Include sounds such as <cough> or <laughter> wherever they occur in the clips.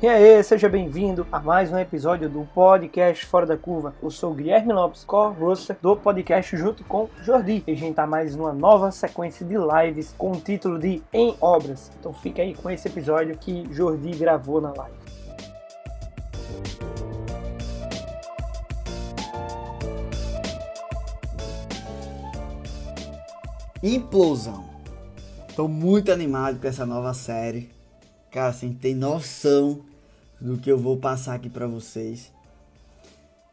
E aí, seja bem-vindo a mais um episódio do podcast Fora da Curva. Eu sou Guilherme Lopes, co-host do podcast junto com Jordi. E a gente tá mais numa nova sequência de lives com o título de Em Obras. Então fica aí com esse episódio que Jordi gravou na live. Implosão. Tô muito animado com essa nova série. Cara, assim, tem noção do que eu vou passar aqui para vocês.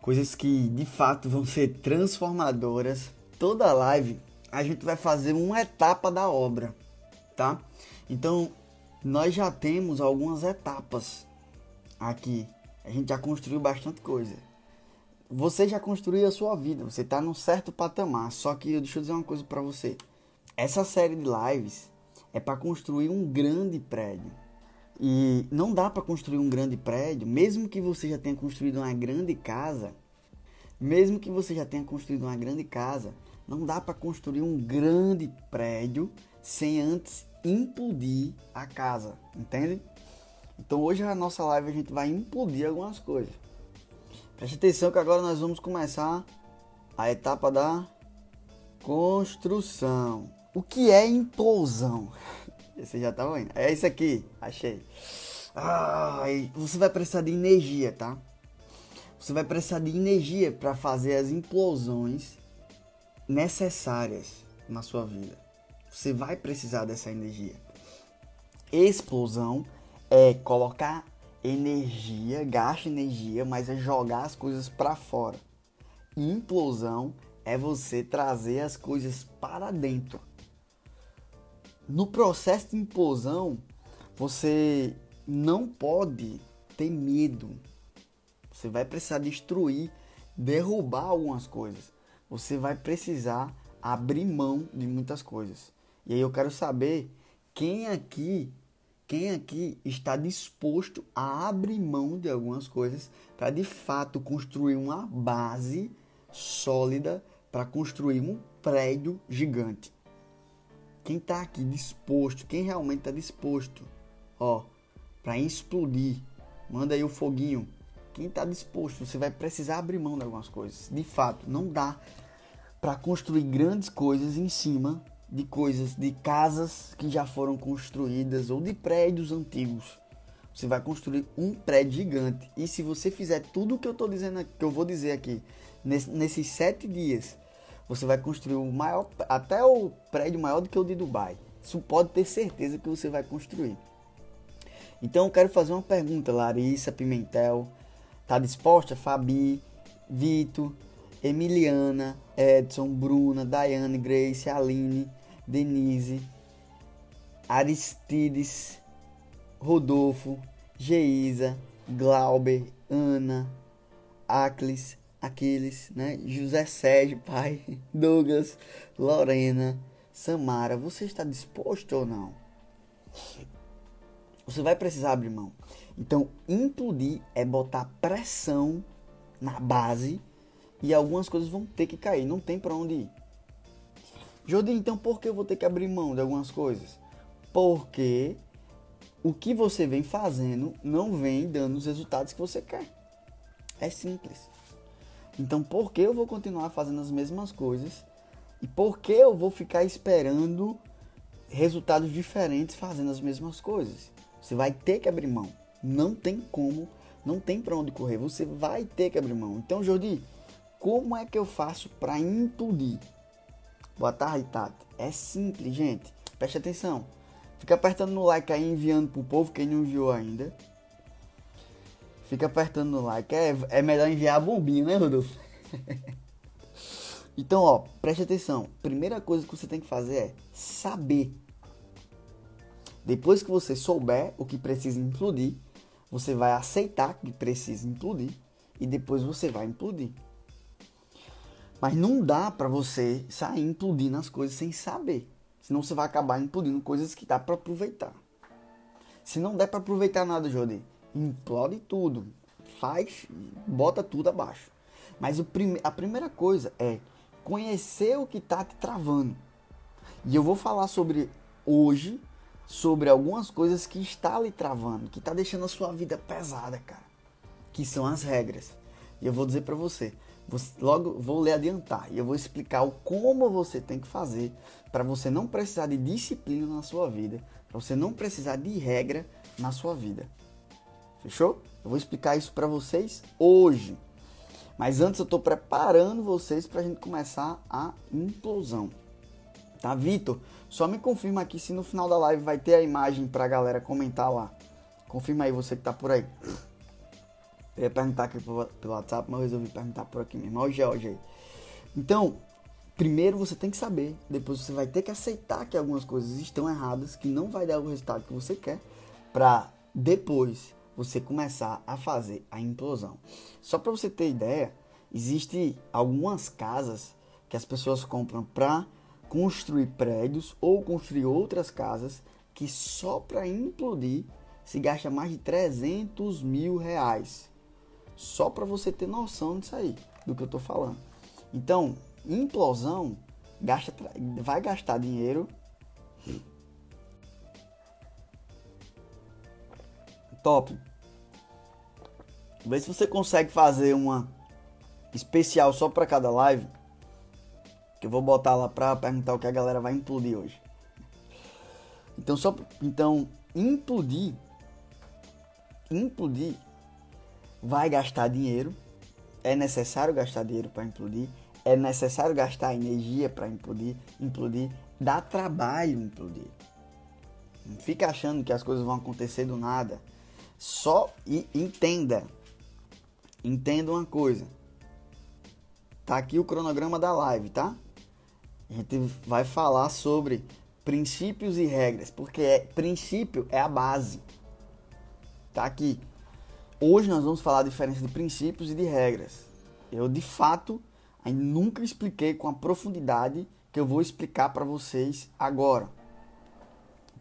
Coisas que de fato vão ser transformadoras. Toda live a gente vai fazer uma etapa da obra, tá? Então, nós já temos algumas etapas aqui. A gente já construiu bastante coisa. Você já construiu a sua vida, você está num certo patamar. Só que deixa eu dizer uma coisa para você. Essa série de lives é para construir um grande prédio e não dá para construir um grande prédio, mesmo que você já tenha construído uma grande casa, mesmo que você já tenha construído uma grande casa, não dá para construir um grande prédio sem antes implodir a casa, entende? Então hoje na nossa live a gente vai implodir algumas coisas. Preste atenção que agora nós vamos começar a etapa da construção. O que é implosão? Você já tá vendo? É isso aqui, achei. Ai, você vai precisar de energia, tá? Você vai precisar de energia para fazer as implosões necessárias na sua vida. Você vai precisar dessa energia. Explosão é colocar energia, gasta energia, mas é jogar as coisas para fora. Implosão é você trazer as coisas para dentro no processo de implosão, você não pode ter medo. Você vai precisar destruir, derrubar algumas coisas. Você vai precisar abrir mão de muitas coisas. E aí eu quero saber quem aqui, quem aqui está disposto a abrir mão de algumas coisas para de fato construir uma base sólida para construir um prédio gigante. Quem tá aqui disposto, quem realmente tá disposto, ó, para explodir, manda aí o foguinho. Quem tá disposto, você vai precisar abrir mão de algumas coisas. De fato, não dá para construir grandes coisas em cima de coisas, de casas que já foram construídas ou de prédios antigos. Você vai construir um prédio gigante. E se você fizer tudo o que eu tô dizendo, que eu vou dizer aqui, nesses sete dias, você vai construir o maior, até o prédio maior do que o de Dubai. Isso pode ter certeza que você vai construir. Então eu quero fazer uma pergunta, Larissa Pimentel. Tá disposta? Fabi, Vitor, Emiliana, Edson, Bruna, Daiane, Grace, Aline, Denise, Aristides, Rodolfo, Geisa, Glauber, Ana, Aclis, Aquiles, né? José Sérgio, pai, <laughs> Douglas, Lorena, Samara, você está disposto ou não? Você vai precisar abrir mão. Então, implodir é botar pressão na base e algumas coisas vão ter que cair, não tem para onde ir. Jordi, então por que eu vou ter que abrir mão de algumas coisas? Porque o que você vem fazendo não vem dando os resultados que você quer. É simples. Então, por que eu vou continuar fazendo as mesmas coisas? E por que eu vou ficar esperando resultados diferentes fazendo as mesmas coisas? Você vai ter que abrir mão. Não tem como, não tem para onde correr. Você vai ter que abrir mão. Então, Jordi, como é que eu faço para implodir? Boa tarde, Tati. É simples, gente. Preste atenção. Fica apertando no like aí, enviando pro povo, quem não enviou ainda. Fica apertando no like. É, é melhor enviar a bombinha, né, Rodolfo? <laughs> então, ó, preste atenção. Primeira coisa que você tem que fazer é saber. Depois que você souber o que precisa implodir, você vai aceitar que precisa implodir e depois você vai implodir. Mas não dá para você sair implodindo as coisas sem saber. Senão você vai acabar implodindo coisas que dá para aproveitar. Se não der para aproveitar nada, Jodi, implode tudo. Faz, bota tudo abaixo. Mas prime a primeira coisa é conhecer o que está te travando. E eu vou falar sobre hoje sobre algumas coisas que está lhe travando, que está deixando a sua vida pesada, cara. Que são as regras. E eu vou dizer para você, você, logo vou lhe adiantar e eu vou explicar o como você tem que fazer para você não precisar de disciplina na sua vida, para você não precisar de regra na sua vida. Fechou? Eu vou explicar isso para vocês hoje. Mas antes eu estou preparando vocês para a gente começar a implosão. Tá, Vitor? Só me confirma aqui se no final da live vai ter a imagem para a galera comentar lá. Confirma aí você que tá por aí. Eu ia perguntar aqui pelo, WhatsApp, mas eu resolvi perguntar por aqui mesmo. Olha o George aí. Então, primeiro você tem que saber, depois você vai ter que aceitar que algumas coisas estão erradas, que não vai dar o resultado que você quer, para depois você começar a fazer a implosão. Só para você ter ideia, existe algumas casas que as pessoas compram para construir prédios ou construir outras casas que só para implodir se gasta mais de 300 mil reais. Só para você ter noção disso aí, do que eu estou falando. Então, implosão gasta, vai gastar dinheiro top. Vê se você consegue fazer uma especial só para cada live. Que eu vou botar lá para perguntar o que a galera vai implodir hoje. Então só então implodir implodir vai gastar dinheiro. É necessário gastar dinheiro para implodir. É necessário gastar energia para implodir. Implodir dá trabalho implodir. Não fica achando que as coisas vão acontecer do nada. Só e entenda. Entenda uma coisa. Tá aqui o cronograma da live, tá? A gente vai falar sobre princípios e regras, porque é, princípio é a base. Tá aqui. Hoje nós vamos falar a diferença de princípios e de regras. Eu, de fato, nunca expliquei com a profundidade que eu vou explicar para vocês agora.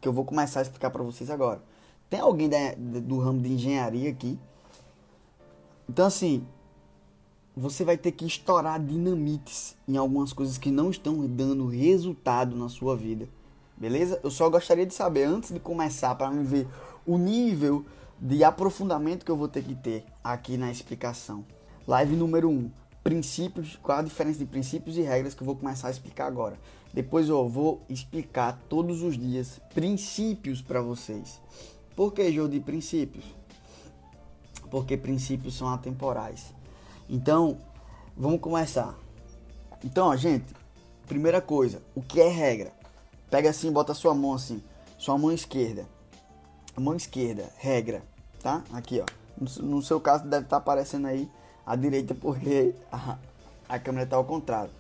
Que eu vou começar a explicar para vocês agora. Tem alguém da, do ramo de engenharia aqui? Então, assim, você vai ter que estourar dinamites em algumas coisas que não estão dando resultado na sua vida. Beleza? Eu só gostaria de saber, antes de começar, para me ver o nível de aprofundamento que eu vou ter que ter aqui na explicação. Live número 1. Um, princípios, qual a diferença de princípios e regras que eu vou começar a explicar agora. Depois eu vou explicar todos os dias princípios para vocês. Por que jogo de princípios? Porque princípios são atemporais. Então, vamos começar. Então, ó, gente, primeira coisa, o que é regra? Pega assim, bota sua mão assim, sua mão esquerda mão esquerda, regra, tá? Aqui, ó. No, seu caso deve estar tá aparecendo aí a direita porque a, a câmera está ao contrário.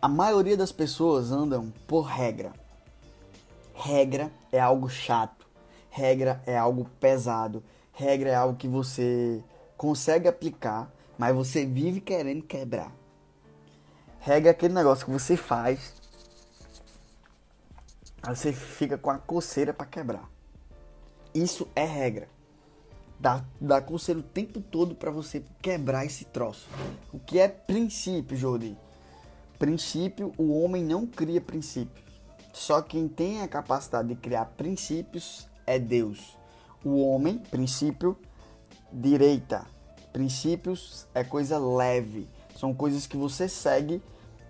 A maioria das pessoas andam por regra. Regra é algo chato. Regra é algo pesado. Regra é algo que você consegue aplicar, mas você vive querendo quebrar. Regra é aquele negócio que você faz, aí você fica com a coceira para quebrar. Isso é regra. Dá, dá conselho o tempo todo para você quebrar esse troço. O que é princípio, Jordi? Princípio, o homem não cria princípios. Só quem tem a capacidade de criar princípios é Deus. O homem, princípio, direita. Princípios é coisa leve. São coisas que você segue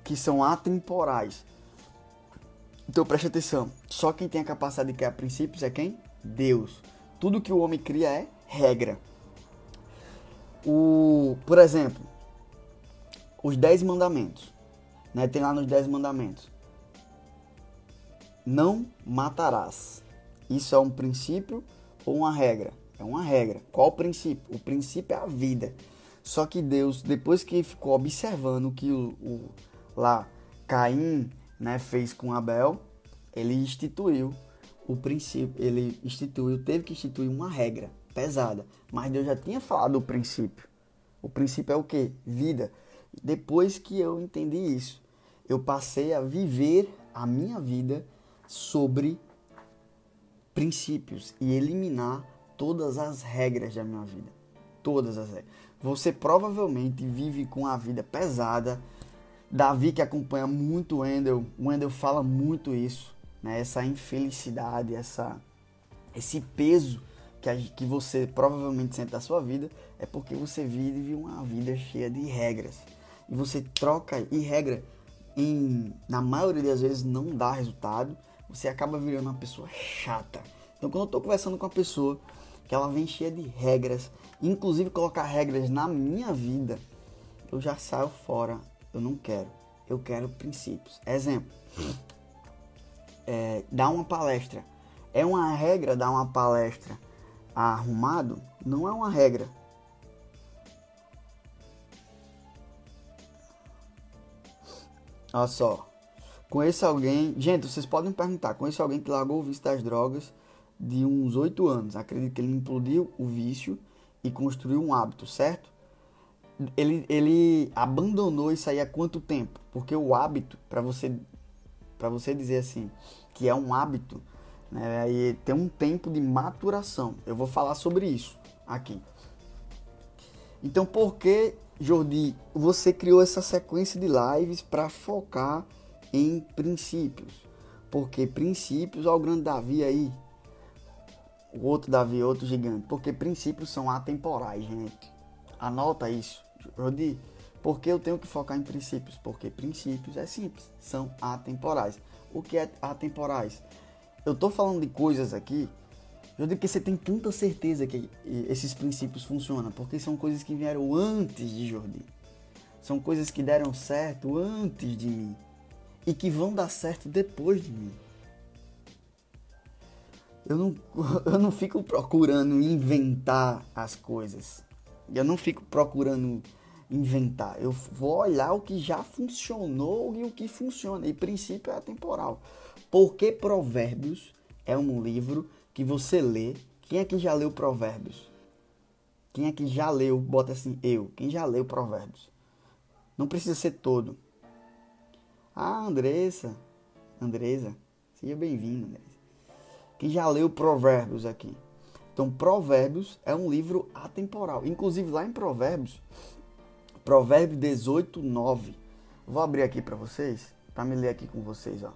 que são atemporais. Então preste atenção. Só quem tem a capacidade de criar princípios é quem? Deus. Tudo que o homem cria é regra. O, por exemplo, os dez mandamentos. Né? Tem lá nos dez mandamentos. Não matarás. Isso é um princípio ou uma regra? É uma regra. Qual o princípio? O princípio é a vida. Só que Deus, depois que ficou observando que o, o lá Caim né, fez com Abel, ele instituiu o princípio, ele instituiu, teve que instituir uma regra pesada, mas Deus já tinha falado o princípio. O princípio é o que? Vida. Depois que eu entendi isso, eu passei a viver a minha vida sobre princípios e eliminar todas as regras da minha vida. Todas as regras. Você provavelmente vive com a vida pesada. Davi, que acompanha muito Wendel, Wendel fala muito isso, né? essa infelicidade, essa, esse peso que, a, que você provavelmente sente da sua vida, é porque você vive uma vida cheia de regras. E você troca, e regra, em, na maioria das vezes, não dá resultado. Você acaba virando uma pessoa chata. Então, quando eu estou conversando com uma pessoa que ela vem cheia de regras, inclusive colocar regras na minha vida, eu já saio fora. Eu não quero. Eu quero princípios. Exemplo. É, dar uma palestra. É uma regra dar uma palestra arrumado? Não é uma regra. Olha só. Conheço alguém. Gente, vocês podem perguntar. Conheço alguém que largou o vício das drogas de uns 8 anos. Acredito que ele implodiu o vício e construiu um hábito, certo? Ele, ele abandonou isso aí há quanto tempo? Porque o hábito, para você, para você dizer assim, que é um hábito, né, e tem um tempo de maturação. Eu vou falar sobre isso aqui. Então, por que, Jordi, você criou essa sequência de lives para focar em princípios? Porque princípios, ao grande Davi aí, o outro Davi, outro gigante. Porque princípios são atemporais, gente. Anota isso. Rodi, por que eu tenho que focar em princípios? Porque princípios é simples, são atemporais. O que é atemporais? Eu tô falando de coisas aqui, eu digo que você tem tanta certeza que esses princípios funcionam, porque são coisas que vieram antes de Jordi. São coisas que deram certo antes de mim e que vão dar certo depois de mim. Eu não, <laughs> eu não fico procurando inventar as coisas. Eu não fico procurando inventar. Eu vou olhar o que já funcionou e o que funciona. E princípio é atemporal. Porque Provérbios é um livro que você lê. Quem é que já leu Provérbios? Quem é que já leu? Bota assim, eu. Quem já leu Provérbios? Não precisa ser todo. Ah, Andressa. Andresa. Seja bem-vindo, Andressa que já leu Provérbios aqui. Então, Provérbios é um livro atemporal. Inclusive, lá em Provérbios, Provérbios 18, 9. Vou abrir aqui para vocês, para me ler aqui com vocês. Ó.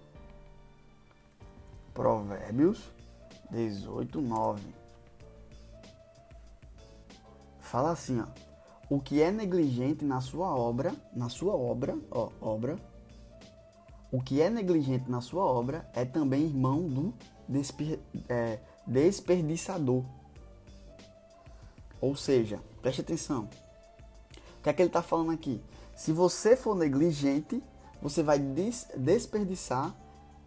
Provérbios 18, 9. Fala assim, ó. O que é negligente na sua obra, na sua obra, ó, obra, o que é negligente na sua obra é também irmão do desper, é, desperdiçador. Ou seja, preste atenção. O que é que ele está falando aqui? Se você for negligente, você vai des desperdiçar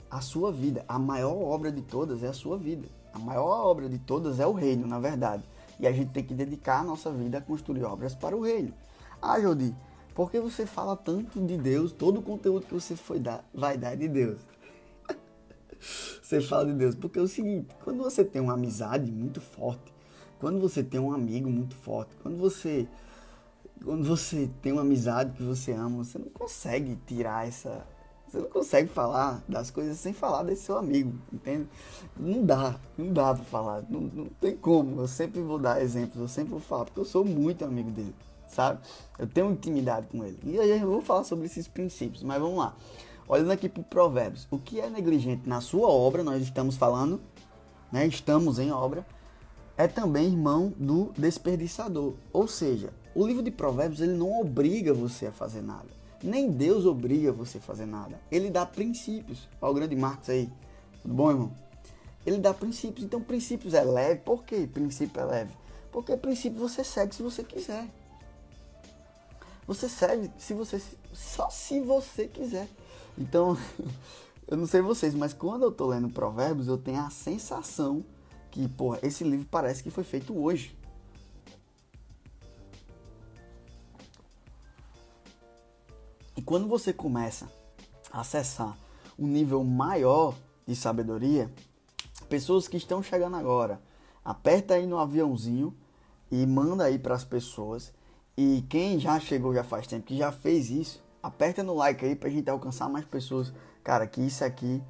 a sua vida. A maior obra de todas é a sua vida. A maior obra de todas é o reino, na verdade. E a gente tem que dedicar a nossa vida a construir obras para o reino. Ah, Jodi, por que você fala tanto de Deus? Todo o conteúdo que você foi dar, vai dar de Deus <laughs> você fala de Deus. Porque é o seguinte, quando você tem uma amizade muito forte, quando você tem um amigo muito forte, quando você quando você tem uma amizade que você ama, você não consegue tirar essa você não consegue falar das coisas sem falar desse seu amigo, entende? Não dá, não dá pra falar, não, não tem como. Eu sempre vou dar exemplos, eu sempre vou falar, porque eu sou muito amigo dele, sabe? Eu tenho intimidade com ele. E aí eu vou falar sobre esses princípios, mas vamos lá. Olhando aqui para Provérbios, o que é negligente na sua obra, nós estamos falando, né, estamos em obra, é também irmão do desperdiçador. Ou seja, o livro de Provérbios ele não obriga você a fazer nada. Nem Deus obriga você a fazer nada. Ele dá princípios. Olha o grande Marcos aí. Tudo bom, irmão? Ele dá princípios. Então, princípios é leve. Por que princípio é leve? Porque princípio você segue se você quiser. Você segue se você só se você quiser. Então, <laughs> Eu não sei vocês, mas quando eu tô lendo Provérbios, eu tenho a sensação que, porra, esse livro parece que foi feito hoje. E quando você começa a acessar um nível maior de sabedoria, pessoas que estão chegando agora, aperta aí no aviãozinho e manda aí para as pessoas. E quem já chegou já faz tempo, que já fez isso, aperta no like aí pra gente alcançar mais pessoas. Cara, que isso aqui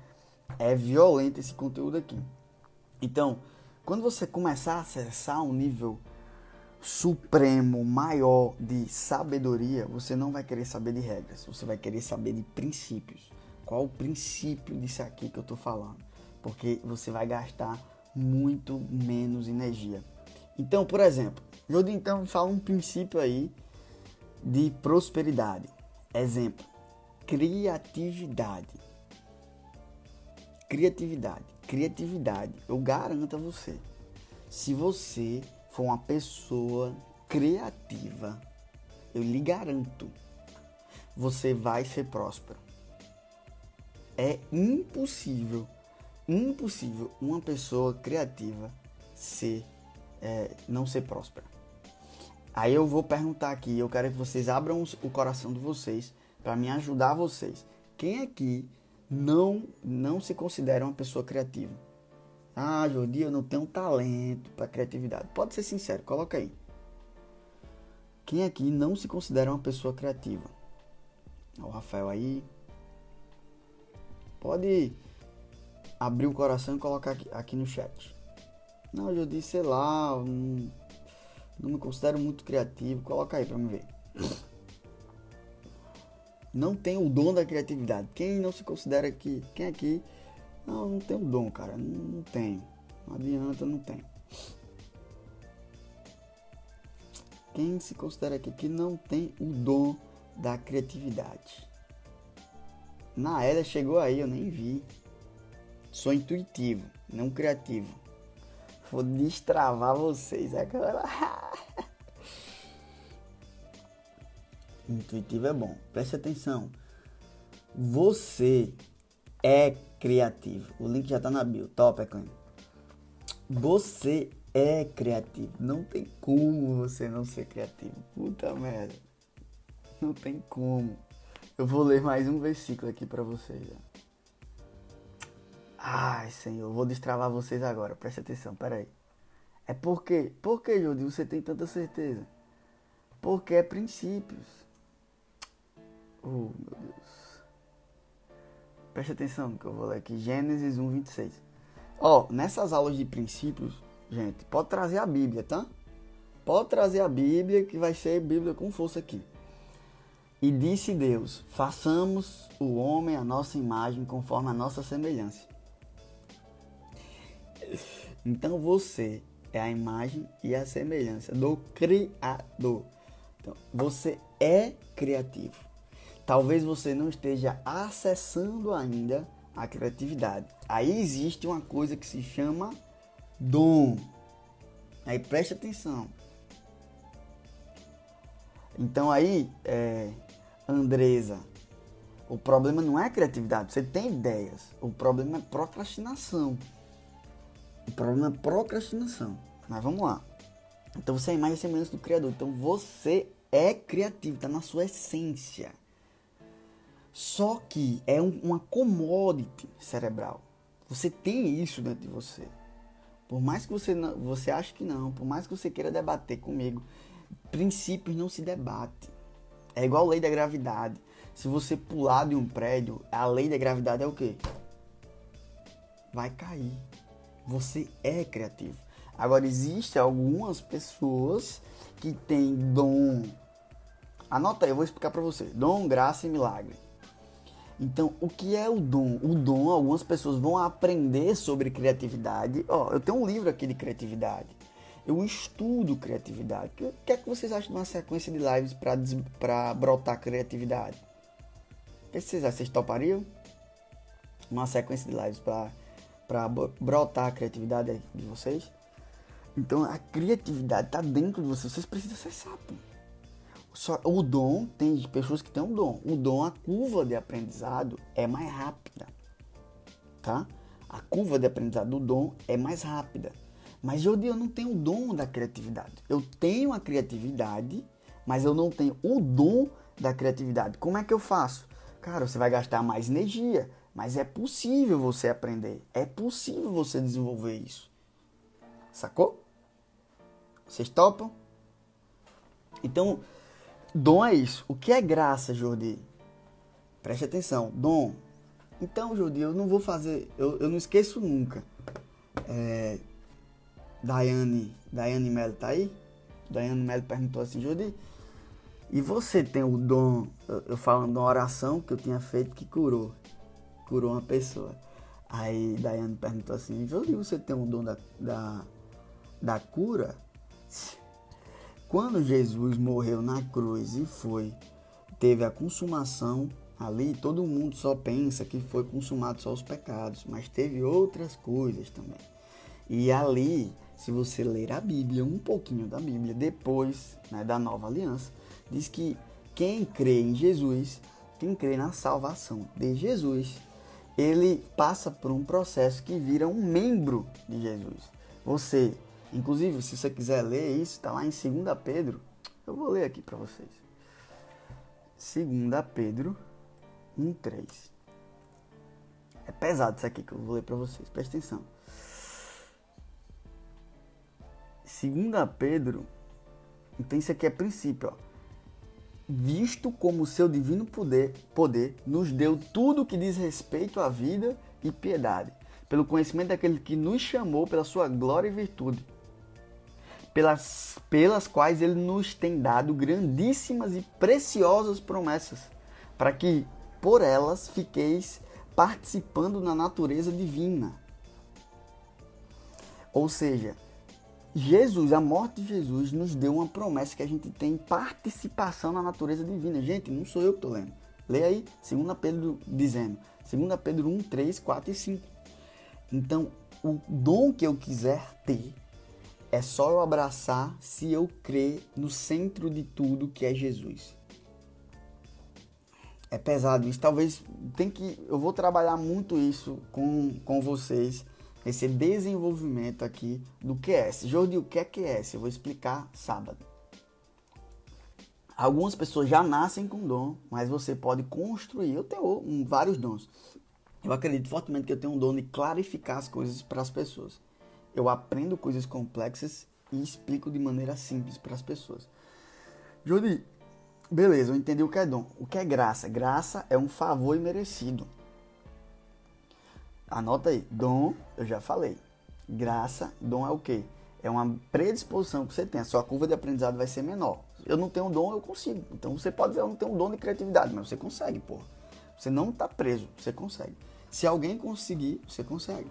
é violento esse conteúdo aqui. Então, quando você começar a acessar um nível supremo, maior de sabedoria, você não vai querer saber de regras, você vai querer saber de princípios. Qual o princípio disso aqui que eu tô falando? Porque você vai gastar muito menos energia. Então, por exemplo, Jodi então fala um princípio aí de prosperidade. Exemplo: criatividade. Criatividade. Criatividade. Eu garanto a você. Se você for uma pessoa criativa, eu lhe garanto, você vai ser próspero. É impossível, impossível uma pessoa criativa ser, é, não ser próspera. Aí eu vou perguntar aqui, eu quero que vocês abram o coração de vocês para me ajudar vocês. Quem aqui não não se considera uma pessoa criativa? Ah, Jordi, eu não tenho talento para criatividade. Pode ser sincero, coloca aí. Quem aqui não se considera uma pessoa criativa? O Rafael aí. Pode abrir o coração e colocar aqui, aqui no chat. Não, Jordi, sei lá, não me considero muito criativo. Coloca aí para me ver não tem o dom da criatividade. Quem não se considera que. Quem aqui. Não, não tem o dom, cara. Não, não tem. Não adianta, não tem. Quem se considera aqui que não tem o dom da criatividade? Na era chegou aí, eu nem vi. Sou intuitivo, não criativo. Vou destravar vocês agora. <laughs> Intuitivo é bom. Preste atenção. Você é criativo. O link já está na bio. Top, Econ. Você é criativo. Não tem como você não ser criativo. Puta merda. Não tem como. Eu vou ler mais um versículo aqui para vocês. Ai, Senhor, vou destravar vocês agora. Preste atenção, peraí. É porque, por que, você tem tanta certeza? Porque é princípios. Oh, meu Deus. Preste atenção que eu vou ler aqui. Gênesis 1, 26. Ó, oh, nessas aulas de princípios, gente, pode trazer a Bíblia, tá? Pode trazer a Bíblia, que vai ser Bíblia com força aqui. E disse Deus: façamos o homem a nossa imagem conforme a nossa semelhança. Então você é a imagem e a semelhança do Criador. Então, você é criativo. Talvez você não esteja acessando ainda a criatividade. Aí existe uma coisa que se chama dom. Aí preste atenção. Então aí, é, Andresa, o problema não é a criatividade, você tem ideias. O problema é procrastinação. O problema é procrastinação. Mas vamos lá. Então você é a imagem e semelhança do Criador. Então você é criativo, está na sua essência. Só que é um, uma commodity cerebral. Você tem isso dentro de você. Por mais que você, não, você ache que não, por mais que você queira debater comigo, princípios não se debate. É igual a lei da gravidade. Se você pular de um prédio, a lei da gravidade é o quê? Vai cair. Você é criativo. Agora, existem algumas pessoas que têm dom. Anota aí, eu vou explicar para você. Dom, graça e milagre. Então, o que é o dom? O dom, algumas pessoas vão aprender sobre criatividade. Ó, oh, eu tenho um livro aqui de criatividade. Eu estudo criatividade. O que é que vocês acham de uma sequência de lives para brotar criatividade? O que vocês acham? Vocês topariam? Uma sequência de lives para brotar a criatividade de vocês? Então, a criatividade está dentro de vocês. Vocês precisam acessar, pô. Só, o dom, tem pessoas que têm um dom. O dom, a curva de aprendizado é mais rápida. tá? A curva de aprendizado do dom é mais rápida. Mas Jordi, eu não tenho o dom da criatividade. Eu tenho a criatividade, mas eu não tenho o dom da criatividade. Como é que eu faço? Cara, você vai gastar mais energia, mas é possível você aprender. É possível você desenvolver isso. Sacou? Vocês topam? Então, dom é isso. O que é graça, Jordi? Preste atenção. Dom. Então, Jordi, eu não vou fazer. Eu, eu não esqueço nunca. É, Daiane, Daiane Mello tá aí? Daiane Mello perguntou assim, Jordi, e você tem o dom, eu, eu falando de uma oração que eu tinha feito que curou, curou uma pessoa. Aí Daiane perguntou assim, Jordi, você tem o dom da, da, da cura? Quando Jesus morreu na cruz e foi, teve a consumação ali, todo mundo só pensa que foi consumado só os pecados, mas teve outras coisas também. E ali, se você ler a Bíblia, um pouquinho da Bíblia, depois né, da nova aliança, diz que quem crê em Jesus, quem crê na salvação de Jesus, ele passa por um processo que vira um membro de Jesus. Você Inclusive, se você quiser ler isso, está lá em 2 Pedro. Eu vou ler aqui para vocês. 2 Pedro 1,3. É pesado isso aqui que eu vou ler para vocês, presta atenção. 2 Pedro, então isso aqui é princípio, ó. Visto como o seu divino poder, poder nos deu tudo que diz respeito à vida e piedade, pelo conhecimento daquele que nos chamou pela sua glória e virtude pelas, pelas quais ele nos tem dado grandíssimas e preciosas promessas, para que por elas fiqueis participando na natureza divina. Ou seja, Jesus, a morte de Jesus, nos deu uma promessa que a gente tem participação na natureza divina. Gente, não sou eu que estou lendo. Leia aí, 2 Pedro dizendo. 2 Pedro 1, 3, 4 e 5. Então, o dom que eu quiser ter, é só eu abraçar se eu crer no centro de tudo que é Jesus. É pesado isso. Talvez tem que. Eu vou trabalhar muito isso com, com vocês. Esse desenvolvimento aqui do QS. Jordi, o que é QS? Eu vou explicar sábado. Algumas pessoas já nascem com dom, mas você pode construir. Eu tenho vários dons. Eu acredito fortemente que eu tenho um dom de clarificar as coisas para as pessoas eu aprendo coisas complexas e explico de maneira simples para as pessoas. Jodi, beleza, eu entendi o que é dom. O que é graça? Graça é um favor imerecido. Anota aí, dom, eu já falei. Graça, dom é o quê? É uma predisposição que você tem. A sua curva de aprendizado vai ser menor. Eu não tenho dom, eu consigo. Então você pode dizer, eu não tenho dom de criatividade, mas você consegue, porra. Você não está preso, você consegue. Se alguém conseguir, você consegue.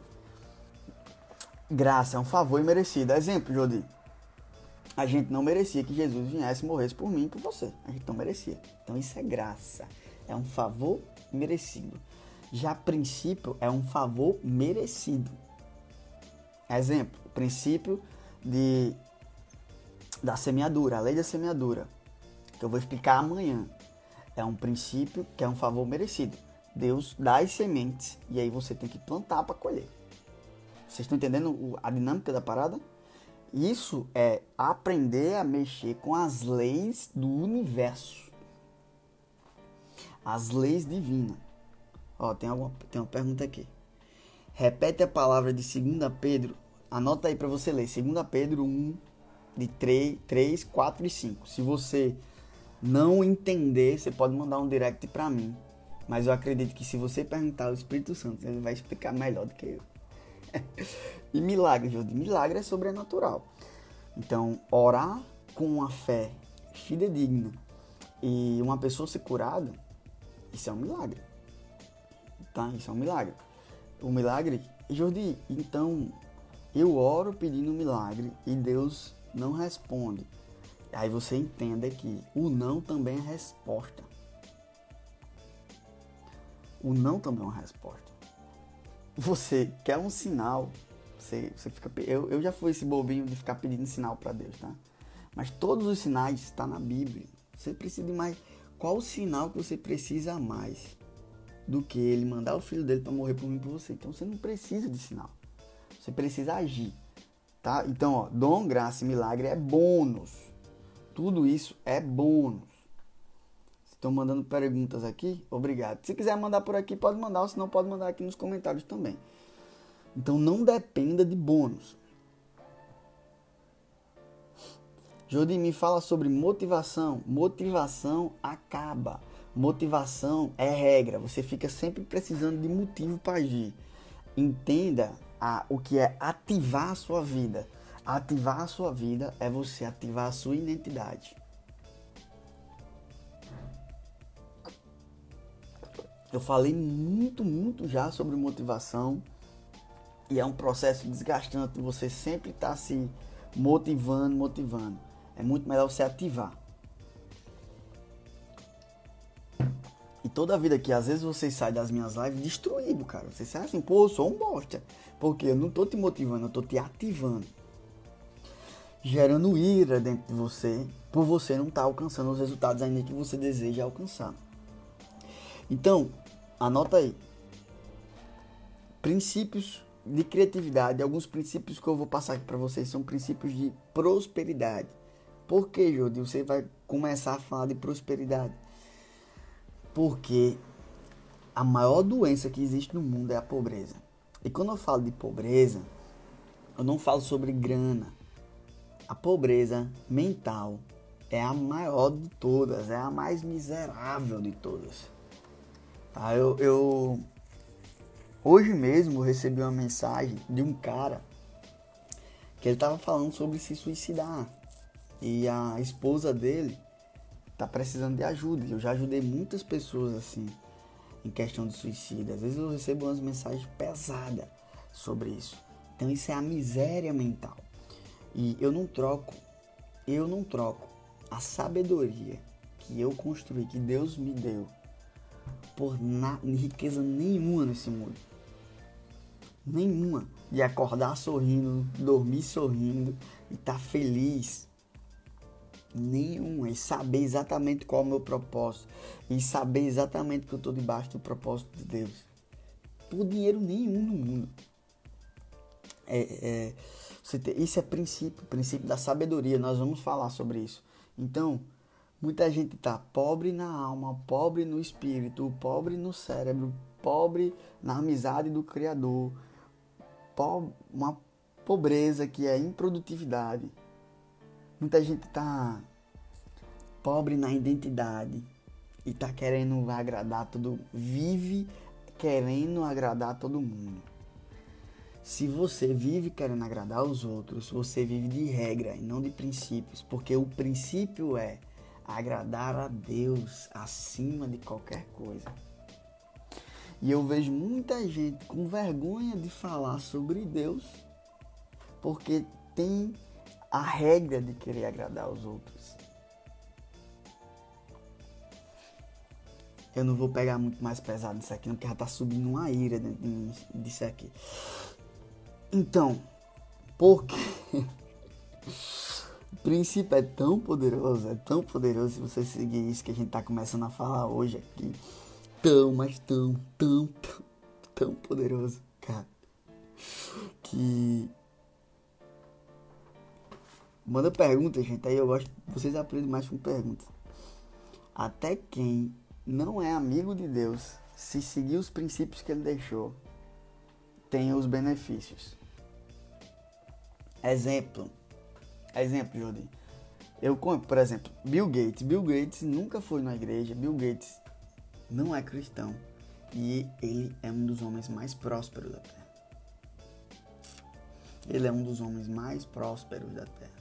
Graça é um favor imerecido. Exemplo, Jodi. A gente não merecia que Jesus viesse e morresse por mim e por você. A gente não merecia. Então isso é graça. É um favor merecido. Já princípio é um favor merecido. Exemplo, o princípio de, da semeadura, a lei da semeadura, que eu vou explicar amanhã. É um princípio que é um favor merecido. Deus dá as sementes e aí você tem que plantar para colher. Vocês estão entendendo a dinâmica da parada? Isso é aprender a mexer com as leis do universo. As leis divinas. Ó, tem, alguma, tem uma pergunta aqui. Repete a palavra de 2 Pedro. Anota aí para você ler. 2 Pedro 1, de 3, 3, 4 e 5. Se você não entender, você pode mandar um direct para mim. Mas eu acredito que se você perguntar ao Espírito Santo, ele vai explicar melhor do que eu. <laughs> e milagre, Jordi. Milagre é sobrenatural. Então, orar com uma fé fidedigna e uma pessoa ser curada, isso é um milagre. Tá? Isso é um milagre. O milagre, Jordi, então eu oro pedindo um milagre e Deus não responde. Aí você entenda que o não também é resposta. O não também é uma resposta você quer um sinal, você, você fica. Eu, eu já fui esse bobinho de ficar pedindo sinal para Deus, tá? Mas todos os sinais estão tá na Bíblia. Você precisa de mais. Qual o sinal que você precisa mais? do que ele mandar o filho dele para morrer por mim e por você. Então você não precisa de sinal. Você precisa agir. Tá? Então, ó, dom, graça e milagre é bônus. Tudo isso é bônus. Estão mandando perguntas aqui? Obrigado. Se quiser mandar por aqui, pode mandar, ou se não, pode mandar aqui nos comentários também. Então, não dependa de bônus. Jodi, me fala sobre motivação. Motivação acaba. Motivação é regra. Você fica sempre precisando de motivo para agir. Entenda a, o que é ativar a sua vida. Ativar a sua vida é você ativar a sua identidade. Eu falei muito, muito já sobre motivação e é um processo desgastante. Você sempre está se motivando, motivando. É muito melhor você ativar. E toda a vida que às vezes você sai das minhas lives destruído, cara. Você sai assim, pô, eu sou um bosta. Porque eu não tô te motivando, eu tô te ativando. Gerando ira dentro de você, por você não estar tá alcançando os resultados ainda que você deseja alcançar. Então, anota aí. Princípios de criatividade, alguns princípios que eu vou passar aqui para vocês são princípios de prosperidade. Por que, Jodi? Você vai começar a falar de prosperidade. Porque a maior doença que existe no mundo é a pobreza. E quando eu falo de pobreza, eu não falo sobre grana. A pobreza mental é a maior de todas, é a mais miserável de todas. Tá? Eu, eu hoje mesmo recebi uma mensagem de um cara que ele estava falando sobre se suicidar e a esposa dele tá precisando de ajuda. Eu já ajudei muitas pessoas assim em questão de suicídio. Às vezes eu recebo umas mensagens pesadas sobre isso. Então isso é a miséria mental. E eu não troco, eu não troco a sabedoria que eu construí, que Deus me deu, por na, riqueza nenhuma nesse mundo. Nenhuma. De acordar sorrindo, dormir sorrindo e estar tá feliz nenhuma e saber exatamente qual é o meu propósito e saber exatamente que eu estou debaixo do propósito de Deus. Por dinheiro nenhum no mundo. É, é, isso é princípio, princípio da sabedoria. Nós vamos falar sobre isso. Então, muita gente está pobre na alma, pobre no espírito, pobre no cérebro, pobre na amizade do Criador, pobre, uma pobreza que é improdutividade Muita gente tá pobre na identidade e tá querendo agradar todo, vive querendo agradar todo mundo. Se você vive querendo agradar os outros, você vive de regra e não de princípios, porque o princípio é agradar a Deus acima de qualquer coisa. E eu vejo muita gente com vergonha de falar sobre Deus, porque tem a regra de querer agradar os outros. Eu não vou pegar muito mais pesado nisso aqui, não, porque já tá subindo uma ira dentro de mim, disso aqui. Então, porque o <laughs> princípio é tão poderoso, é tão poderoso se você seguir isso que a gente tá começando a falar hoje aqui. Tão, mas tão, tão, tão, tão poderoso, cara. Que Manda perguntas, gente. Aí eu gosto. Vocês aprendem mais com perguntas. Até quem não é amigo de Deus, se seguir os princípios que ele deixou, tem os benefícios. Exemplo. Exemplo, Jordi. Eu, por exemplo, Bill Gates. Bill Gates nunca foi na igreja. Bill Gates não é cristão. E ele é um dos homens mais prósperos da Terra. Ele é um dos homens mais prósperos da Terra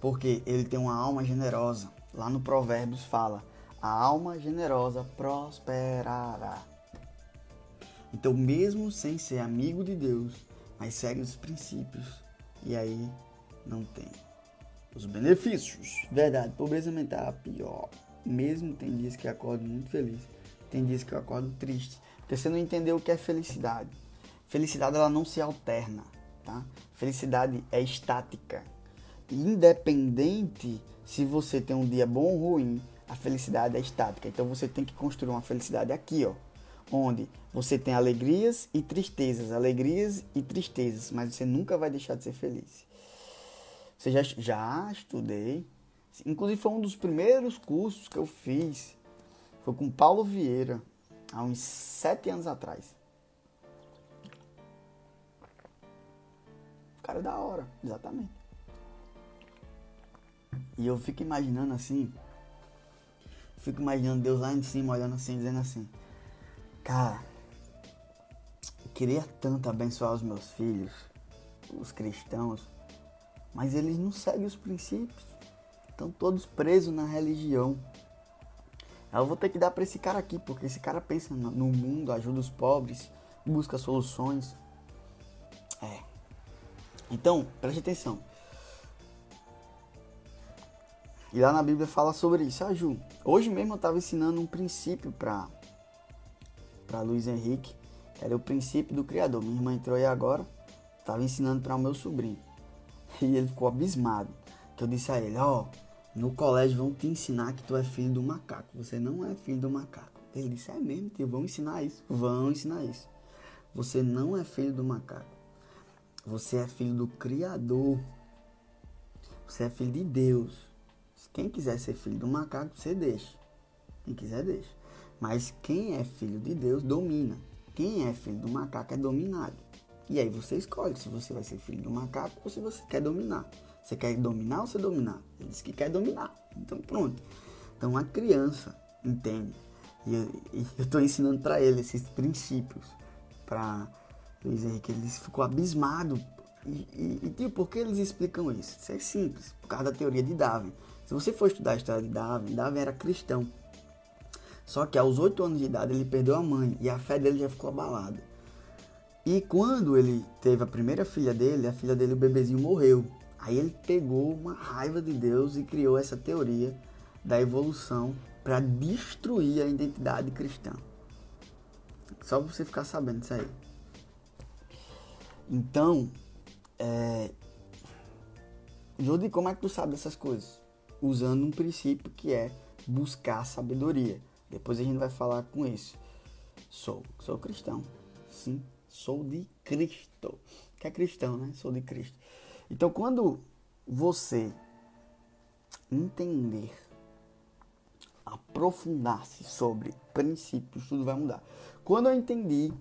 porque ele tem uma alma generosa. Lá no Provérbios fala: a alma generosa prosperará. Então, mesmo sem ser amigo de Deus, mas segue os princípios, e aí não tem os benefícios. Verdade, pobreza mental é pior. Mesmo tem dias que eu acordo muito feliz, tem dias que eu acordo triste, porque você não entendeu o que é felicidade. Felicidade ela não se alterna, tá? Felicidade é estática independente se você tem um dia bom ou ruim, a felicidade é estática. Então você tem que construir uma felicidade aqui, ó, onde você tem alegrias e tristezas, alegrias e tristezas, mas você nunca vai deixar de ser feliz. Você já, já estudei, inclusive foi um dos primeiros cursos que eu fiz, foi com Paulo Vieira, há uns sete anos atrás. Cara é da hora, exatamente. E eu fico imaginando assim, fico imaginando Deus lá em cima olhando assim, dizendo assim, cara, eu queria tanto abençoar os meus filhos, os cristãos, mas eles não seguem os princípios, estão todos presos na religião. Eu vou ter que dar para esse cara aqui, porque esse cara pensa no mundo, ajuda os pobres, busca soluções. É. Então, preste atenção. E lá na Bíblia fala sobre isso. Ah, Ju, hoje mesmo eu estava ensinando um princípio para para Luiz Henrique, era o princípio do Criador. Minha irmã entrou aí agora, estava ensinando para o meu sobrinho. <laughs> E ele ficou abismado. Que eu disse a ele, ó, oh, no colégio vão te ensinar que tu é filho do macaco. Você não é filho do macaco. Ele disse, é mesmo, tio, vão ensinar isso. Vão ensinar isso. Você não é filho do macaco. Você é filho do Criador. Você é filho de Deus. Quem quiser ser filho do macaco, você deixa. Quem quiser, deixa. Mas quem é filho de Deus, domina. Quem é filho do macaco é dominado. E aí você escolhe se você vai ser filho do macaco ou se você quer dominar. Você quer dominar ou você dominar? Ele disse que quer dominar. Então pronto. Então a criança entende. E eu, <laughs> estou ensinando para ele esses princípios. Para Luiz Henrique. Ele ficou abismado. E, e, e tio, por que eles explicam isso? Isso é simples. Por causa da teoria de Darwin. Se você for estudar a história de Darwin, Darwin era cristão. Só que aos 8 anos de idade ele perdeu a mãe e a fé dele já ficou abalada. E quando ele teve a primeira filha dele, a filha dele, o bebezinho, morreu. Aí ele pegou uma raiva de Deus e criou essa teoria da evolução para destruir a identidade cristã. Só pra você ficar sabendo disso aí. Então, é... Jodi, como é que tu sabe dessas coisas? usando um princípio que é buscar sabedoria. Depois a gente vai falar com isso. Sou, sou cristão. Sim, sou de Cristo. Que é cristão, né? Sou de Cristo. Então, quando você entender, aprofundar-se sobre princípios, tudo vai mudar. Quando eu entendi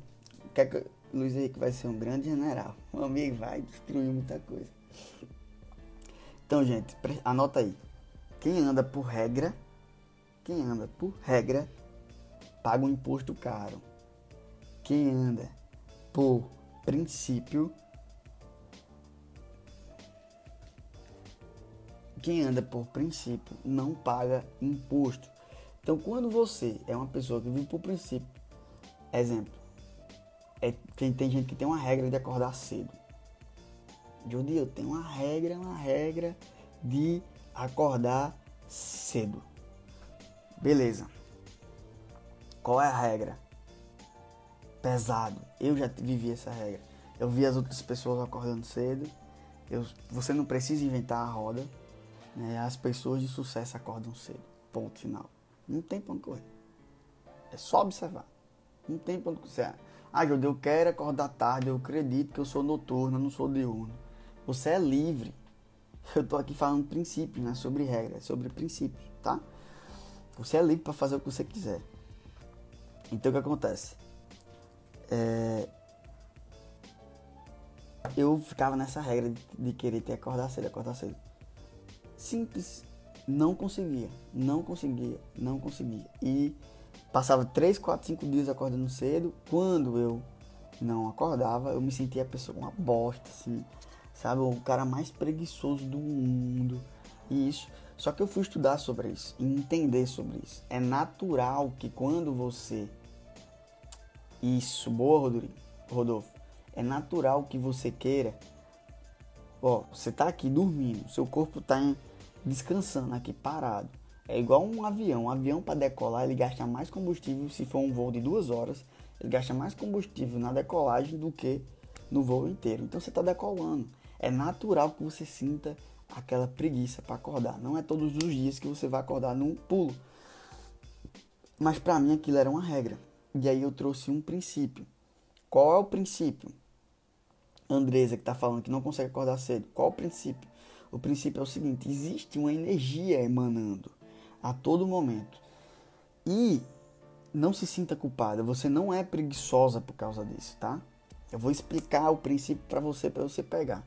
que, é que Luiz Henrique vai ser um grande general, <laughs> um amigo vai destruir muita coisa. Então, gente, anota aí. Quem anda por regra, quem anda por regra, paga um imposto caro. Quem anda por princípio, quem anda por princípio não paga imposto. Então, quando você é uma pessoa que vive por princípio, exemplo, é quem tem gente que tem uma regra de acordar cedo. Judy, eu tenho uma regra, uma regra de acordar cedo. Beleza. Qual é a regra? Pesado. Eu já vivi essa regra. Eu vi as outras pessoas acordando cedo. Eu, você não precisa inventar a roda. Né? As pessoas de sucesso acordam cedo. Ponto final. Não tem onde correr. É só observar. Não tem pra onde correr. Ah, Jodeu, eu quero acordar tarde. Eu acredito que eu sou noturno, eu não sou diurno. Você é livre. Eu tô aqui falando princípios, né? Sobre regras, sobre princípios, tá? Você é livre para fazer o que você quiser. Então o que acontece? É... Eu ficava nessa regra de, de querer ter acordar cedo, acordar cedo. Simples. Não conseguia, não conseguia, não conseguia. E passava 3, 4, 5 dias acordando cedo. Quando eu não acordava, eu me sentia a pessoa uma bosta, assim sabe? O cara mais preguiçoso do mundo. E isso. Só que eu fui estudar sobre isso e entender sobre isso. É natural que quando você. Isso, boa, Rodolfo. É natural que você queira. Ó, você tá aqui dormindo, seu corpo tá descansando aqui, parado. É igual um avião. Um avião para decolar, ele gasta mais combustível se for um voo de duas horas. Ele gasta mais combustível na decolagem do que no voo inteiro. Então você está decolando é natural que você sinta aquela preguiça para acordar. Não é todos os dias que você vai acordar num pulo. Mas para mim aquilo era uma regra. E aí eu trouxe um princípio. Qual é o princípio? Andresa, que está falando que não consegue acordar cedo. Qual o princípio? O princípio é o seguinte: existe uma energia emanando a todo momento. E não se sinta culpada, você não é preguiçosa por causa disso, tá? Eu vou explicar o princípio para você, para você pegar.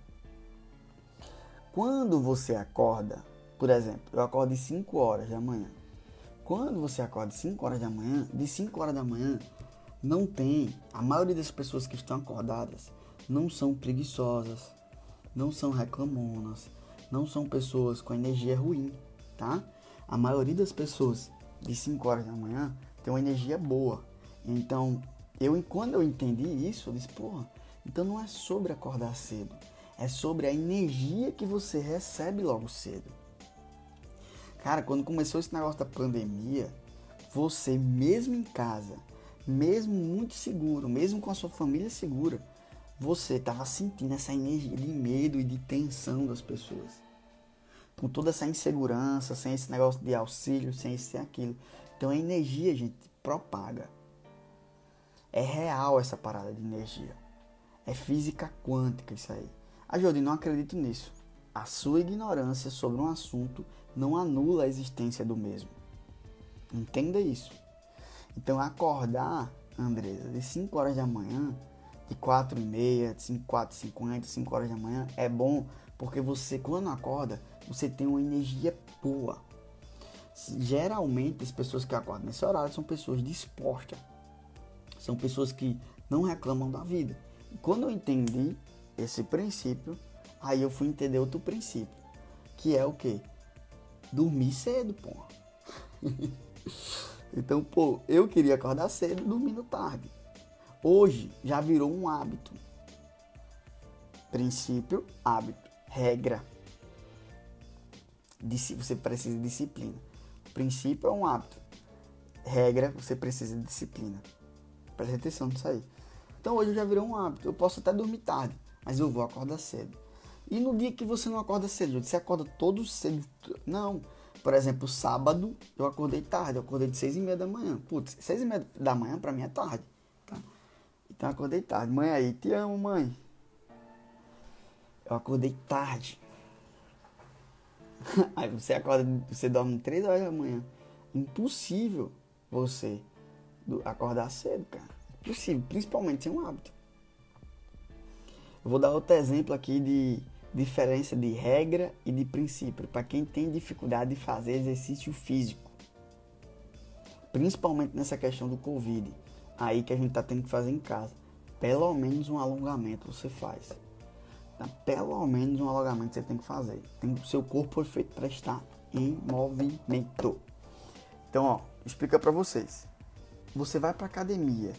Quando você acorda, por exemplo, eu acordo de 5 horas da manhã. Quando você acorda de 5 horas da manhã, de 5 horas da manhã, não tem, a maioria das pessoas que estão acordadas não são preguiçosas, não são reclamonas, não são pessoas com energia ruim, tá? A maioria das pessoas de 5 horas da manhã tem uma energia boa. Então, eu quando eu entendi isso, eu disse, porra, então não é sobre acordar cedo, é sobre a energia que você recebe logo cedo. Cara, quando começou esse negócio da pandemia, você mesmo em casa, mesmo muito seguro, mesmo com a sua família segura, você estava sentindo essa energia de medo e de tensão das pessoas. Com toda essa insegurança, sem esse negócio de auxílio, sem isso e aquilo. Então a energia, gente, propaga. É real essa parada de energia. É física quântica isso aí. A Jodi, não acredito nisso. A sua ignorância sobre um assunto não anula a existência do mesmo. Entenda isso. Então, acordar, Andresa, de 5 horas da manhã, de 4 e meia, de 5, 4, 50, 5 horas da manhã, é bom porque você, quando acorda, você tem uma energia boa. Geralmente, as pessoas que acordam nesse horário são pessoas dispostas. São pessoas que não reclamam da vida. Quando eu entendi esse princípio, aí eu fui entender outro princípio, que é o que? Dormir cedo, pô. <laughs> então, pô, eu queria acordar cedo dormindo tarde. Hoje já virou um hábito. Princípio, hábito, regra. Você precisa de disciplina. Princípio é um hábito. Regra, você precisa de disciplina. Presta atenção nisso aí. Então hoje já virou um hábito. Eu posso até dormir tarde, mas eu vou acordar cedo. E no dia que você não acorda cedo, você acorda todo cedo. Não. Por exemplo, sábado eu acordei tarde, eu acordei de seis e meia da manhã. Putz, seis e meia da manhã pra mim é tarde. Tá? Então eu acordei tarde. Mãe aí, te amo, mãe. Eu acordei tarde. <laughs> aí você acorda, você dorme três horas da manhã. Impossível você acordar cedo, cara. Impossível, principalmente sem um hábito. Eu vou dar outro exemplo aqui de diferença de regra e de princípio para quem tem dificuldade de fazer exercício físico. Principalmente nessa questão do Covid, aí que a gente está tendo que fazer em casa. Pelo menos um alongamento você faz. Tá? Pelo menos um alongamento você tem que fazer. Tem, o seu corpo foi feito para estar em movimento. Então, ó, explica para vocês. Você vai para academia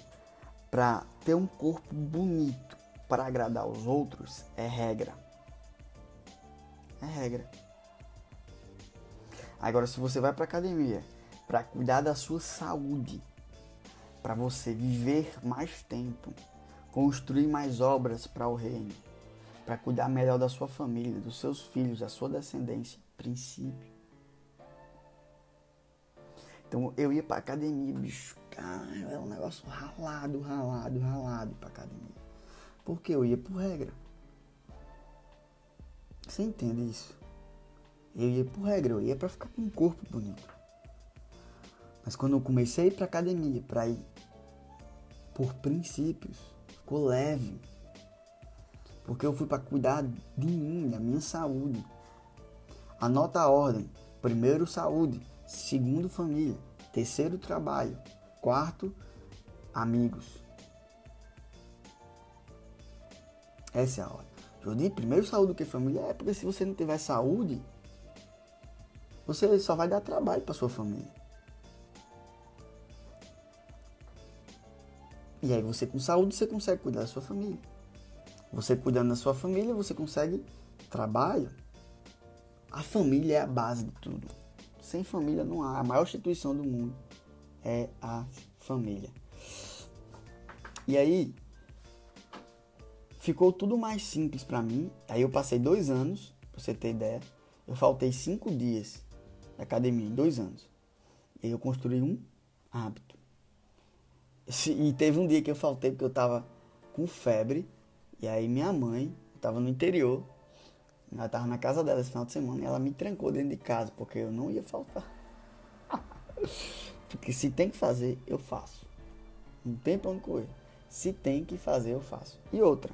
para ter um corpo bonito, para agradar os outros, é regra é regra. Agora, se você vai para academia para cuidar da sua saúde, para você viver mais tempo, construir mais obras para o reino, para cuidar melhor da sua família, dos seus filhos, da sua descendência, princípio. Então eu ia para academia, bicho, cara, era um negócio ralado, ralado, ralado para academia. Porque eu ia por regra. Você entende isso? Eu ia por regra, eu ia para ficar com um corpo bonito. Mas quando eu comecei a ir pra academia, pra ir por princípios, ficou leve. Porque eu fui para cuidar de mim, da minha saúde. Anota a ordem: primeiro, saúde. Segundo, família. Terceiro, trabalho. Quarto, amigos. Essa é a ordem. Eu digo primeiro saúde do que família. É porque se você não tiver saúde, você só vai dar trabalho para sua família. E aí você com saúde você consegue cuidar da sua família. Você cuidando da sua família, você consegue trabalho. A família é a base de tudo. Sem família não há. A maior instituição do mundo é a família. E aí, ficou tudo mais simples para mim. Aí eu passei dois anos, pra você ter ideia. Eu faltei cinco dias da academia em dois anos. E aí eu construí um hábito. E teve um dia que eu faltei porque eu tava com febre. E aí minha mãe, eu tava no interior, ela tava na casa dela esse final de semana e ela me trancou dentro de casa, porque eu não ia faltar. <laughs> porque se tem que fazer, eu faço. Não tem pra onde correr. Se tem que fazer, eu faço. E outra,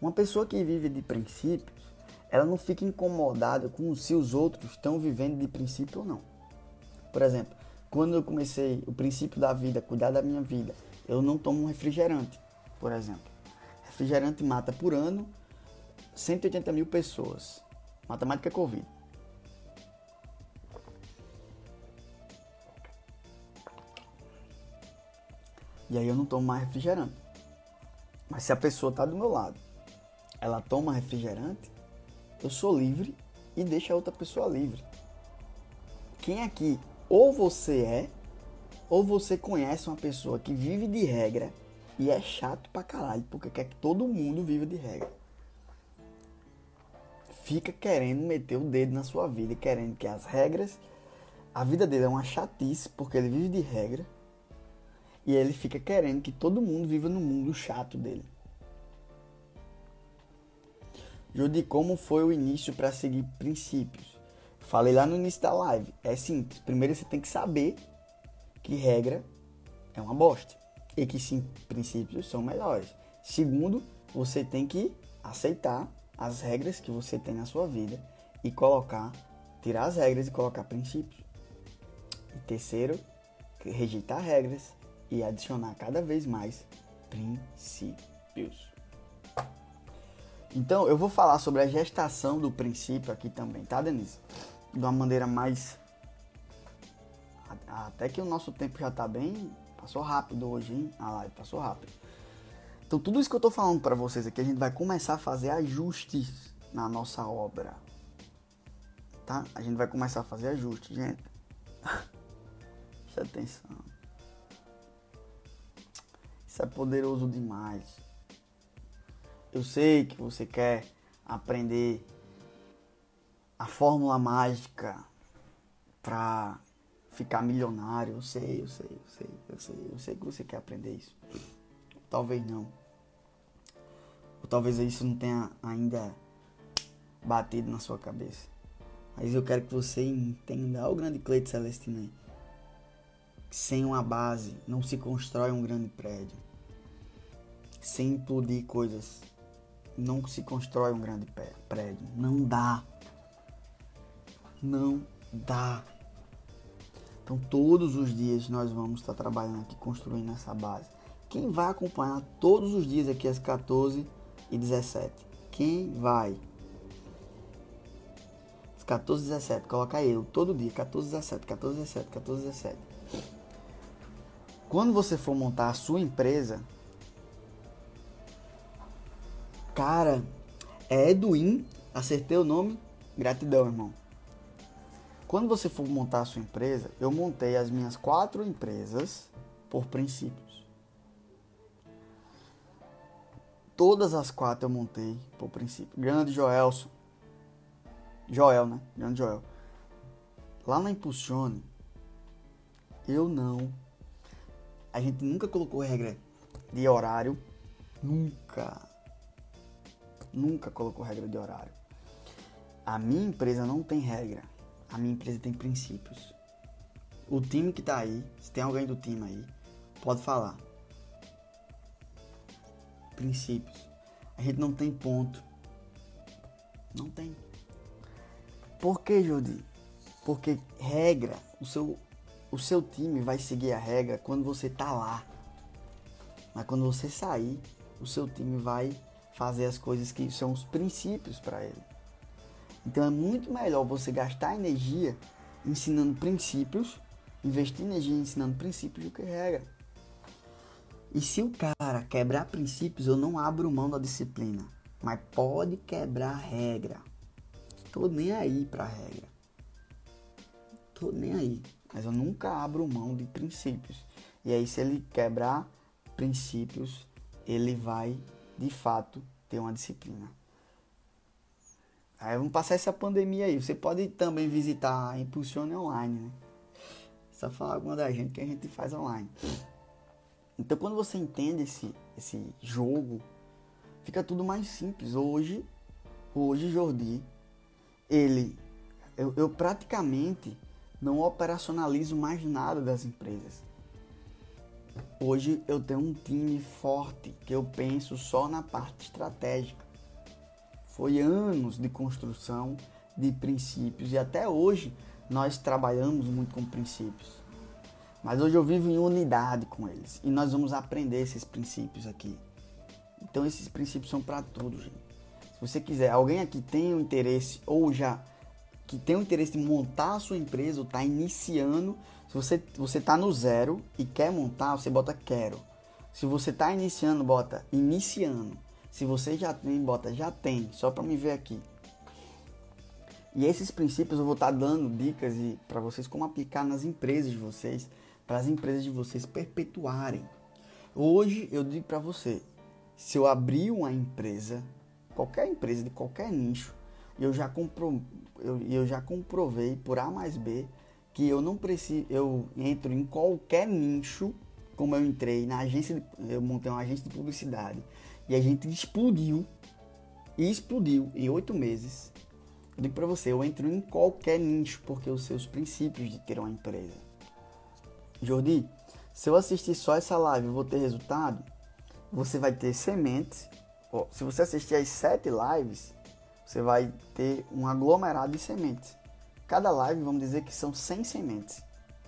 uma pessoa que vive de princípios, ela não fica incomodada com se os outros estão vivendo de princípio ou não. Por exemplo, quando eu comecei o princípio da vida, cuidar da minha vida, eu não tomo um refrigerante, por exemplo. Refrigerante mata por ano 180 mil pessoas. Matemática Covid. E aí eu não tomo mais refrigerante. Mas se a pessoa está do meu lado, ela toma refrigerante, eu sou livre e deixo a outra pessoa livre. Quem aqui ou você é, ou você conhece uma pessoa que vive de regra e é chato pra caralho, porque quer que todo mundo viva de regra. Fica querendo meter o dedo na sua vida, querendo que as regras. A vida dele é uma chatice, porque ele vive de regra. E ele fica querendo que todo mundo viva no mundo chato dele. Judy, como foi o início para seguir princípios? Falei lá no início da live. É simples. Primeiro você tem que saber que regra é uma bosta e que sim, princípios são melhores. Segundo, você tem que aceitar as regras que você tem na sua vida e colocar, tirar as regras e colocar princípios. E terceiro, rejeitar regras e adicionar cada vez mais princípios. Então, eu vou falar sobre a gestação do princípio aqui também, tá, Denise? De uma maneira mais. Até que o nosso tempo já tá bem. Passou rápido hoje, hein? A live passou rápido. Então, tudo isso que eu tô falando para vocês aqui, a gente vai começar a fazer ajustes na nossa obra. Tá? A gente vai começar a fazer ajustes, gente. <laughs> Presta atenção. Isso é poderoso demais. Eu sei que você quer aprender a fórmula mágica para ficar milionário. Eu sei, eu sei, eu sei, eu sei, eu sei que você quer aprender isso. Talvez não. Ou talvez isso não tenha ainda batido na sua cabeça. Mas eu quero que você entenda, o grande Cleito Celestino aí. Sem uma base não se constrói um grande prédio. Sem implodir coisas não se constrói um grande prédio. Não dá. Não dá. Então todos os dias nós vamos estar trabalhando aqui, construindo essa base. Quem vai acompanhar todos os dias aqui às 14 e 17? Quem vai? Às 14 e 17, coloca eu todo dia, 14 e 17, 14 e 17, 14 e 17. Quando você for montar a sua empresa, Cara, é Edwin, acertei o nome, gratidão, irmão. Quando você for montar a sua empresa, eu montei as minhas quatro empresas por princípios. Todas as quatro eu montei por princípio. Grande Joelson. Joel, né? Grande Joel. Lá na Impulsione, eu não. A gente nunca colocou regra de horário. Nunca nunca colocou regra de horário. A minha empresa não tem regra. A minha empresa tem princípios. O time que tá aí, se tem alguém do time aí, pode falar. Princípios. A gente não tem ponto. Não tem. Por que, Jodi? Porque regra, o seu, o seu time vai seguir a regra quando você tá lá. Mas quando você sair, o seu time vai fazer as coisas que são os princípios para ele. Então é muito melhor você gastar energia ensinando princípios, investir energia ensinando princípios do que regra. E se o cara quebrar princípios, eu não abro mão da disciplina, mas pode quebrar regra. Tô nem aí pra regra. Tô nem aí, mas eu nunca abro mão de princípios. E aí se ele quebrar princípios, ele vai de fato ter uma disciplina. Aí vamos passar essa pandemia aí. Você pode também visitar a Impulsione online, né? Só falar alguma da gente que a gente faz online. Então, quando você entende esse, esse jogo, fica tudo mais simples. Hoje, hoje Jordi, ele, eu, eu praticamente não operacionalizo mais nada das empresas. Hoje eu tenho um time forte que eu penso só na parte estratégica. Foi anos de construção de princípios e até hoje nós trabalhamos muito com princípios. Mas hoje eu vivo em unidade com eles e nós vamos aprender esses princípios aqui. Então esses princípios são para tudo, gente. Se você quiser, alguém aqui tem um interesse ou já que tem o interesse de montar a sua empresa está iniciando, se você você está no zero e quer montar, você bota quero. Se você está iniciando, bota iniciando. Se você já tem, bota já tem, só para me ver aqui. E esses princípios eu vou estar tá dando dicas para vocês como aplicar nas empresas de vocês, para as empresas de vocês perpetuarem. Hoje eu digo para você, se eu abrir uma empresa, qualquer empresa de qualquer nicho, eu já, compro, eu, eu já comprovei por A mais B que eu não preciso, eu entro em qualquer nicho, como eu entrei na agência, de, eu montei uma agência de publicidade e a gente explodiu, e explodiu em oito meses. Eu digo para você, eu entro em qualquer nicho porque os seus princípios de ter uma empresa. Jordi, se eu assistir só essa live, eu vou ter resultado? Você vai ter sementes. se você assistir as sete lives, você vai ter um aglomerado de sementes. Cada live, vamos dizer que são 100 sementes,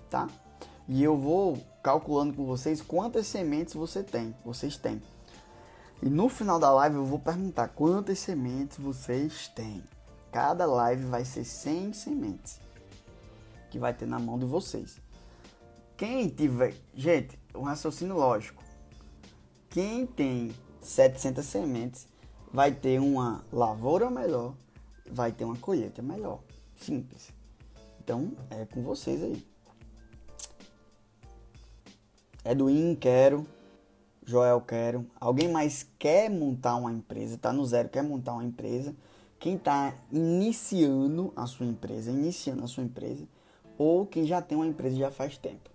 tá? E eu vou calculando com vocês quantas sementes você tem, vocês têm. E no final da live eu vou perguntar quantas sementes vocês têm. Cada live vai ser 100 sementes que vai ter na mão de vocês. Quem tiver, gente, um raciocínio lógico. Quem tem 700 sementes vai ter uma lavoura melhor, vai ter uma colheita melhor. Simples. Então, é com vocês aí. Edwin, quero. Joel, quero. Alguém mais quer montar uma empresa? Tá no zero, quer montar uma empresa? Quem está iniciando a sua empresa, iniciando a sua empresa, ou quem já tem uma empresa já faz tempo.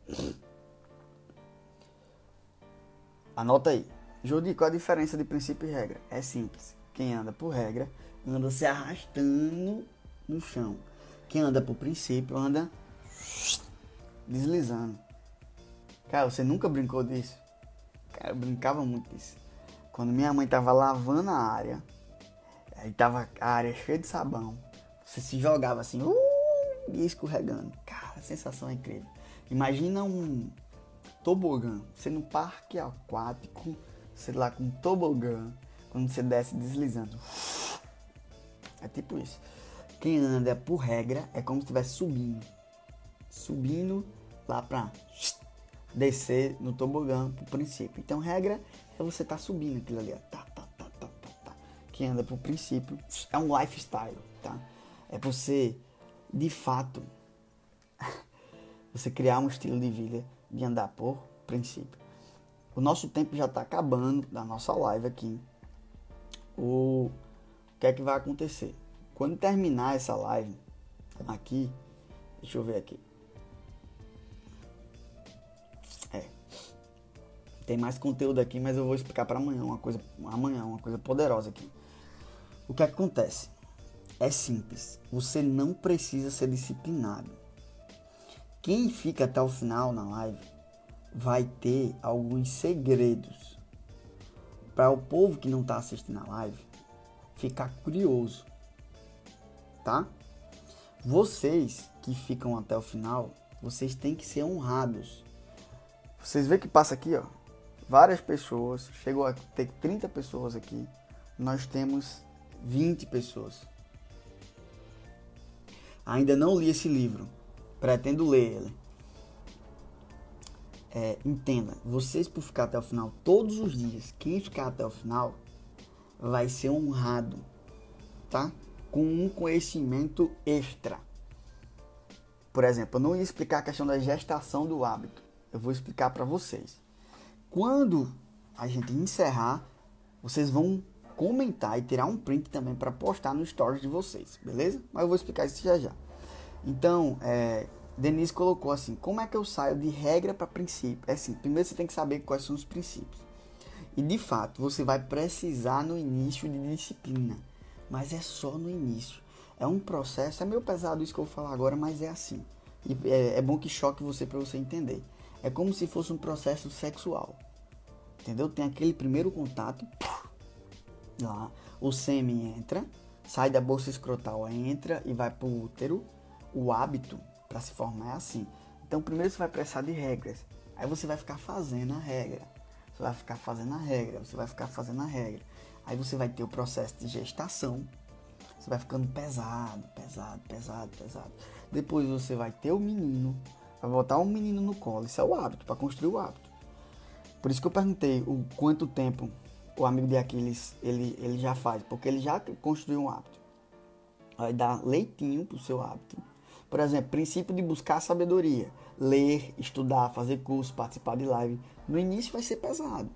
Anota aí. Jodi, qual a diferença de princípio e regra? É simples. Quem anda por regra anda se arrastando no chão. Quem anda por princípio anda deslizando. Cara, você nunca brincou disso? Cara, eu brincava muito disso. Quando minha mãe tava lavando a área, aí tava a área cheia de sabão, você se jogava assim, uh, e escorregando. Cara, a sensação é incrível. Imagina um tobogã, você no parque aquático, sei lá, com tobogã, quando você desce deslizando. É tipo isso. Quem anda por regra é como se estivesse subindo. Subindo lá pra descer no tobogã pro princípio. Então, regra é você tá subindo aquilo ali, ó. Tá, tá, tá, tá, tá, tá. Quem anda pro princípio é um lifestyle, tá? É você, de fato, <laughs> você criar um estilo de vida de andar por princípio. O nosso tempo já está acabando da nossa live aqui. O que é que vai acontecer? Quando terminar essa live aqui, deixa eu ver aqui. É. Tem mais conteúdo aqui, mas eu vou explicar para amanhã uma coisa, amanhã uma coisa poderosa aqui. O que, é que acontece? É simples. Você não precisa ser disciplinado. Quem fica até o final na live vai ter alguns segredos para o povo que não está assistindo a live ficar curioso, tá? Vocês que ficam até o final, vocês têm que ser honrados. Vocês vê que passa aqui, ó, várias pessoas, chegou a ter 30 pessoas aqui. Nós temos 20 pessoas. Ainda não li esse livro. Pretendo ler ele é, entenda, vocês por ficar até o final todos os dias, quem ficar até o final vai ser honrado, tá? Com um conhecimento extra. Por exemplo, eu não ia explicar a questão da gestação do hábito. Eu vou explicar para vocês. Quando a gente encerrar, vocês vão comentar e tirar um print também para postar no stories de vocês, beleza? Mas eu vou explicar isso já já. Então, é, Denise colocou assim: como é que eu saio de regra para princípio? É assim, primeiro você tem que saber quais são os princípios. E de fato, você vai precisar no início de disciplina, mas é só no início. É um processo, é meio pesado isso que eu vou falar agora, mas é assim. E é, é bom que choque você para você entender. É como se fosse um processo sexual. Entendeu? Tem aquele primeiro contato, lá, o sêmen entra, sai da bolsa escrotal, entra e vai pro útero. O hábito para se formar é assim. Então primeiro você vai precisar de regras. Aí você vai ficar fazendo a regra. Você vai ficar fazendo a regra, você vai ficar fazendo a regra. Aí você vai ter o processo de gestação. Você vai ficando pesado, pesado, pesado, pesado. Depois você vai ter o menino, vai botar o menino no colo. Isso é o hábito, para construir o hábito. Por isso que eu perguntei o quanto tempo o amigo de Aquiles ele, ele já faz, porque ele já construiu um hábito. Vai dar leitinho pro seu hábito por exemplo, princípio de buscar sabedoria, ler, estudar, fazer curso, participar de live. No início vai ser pesado.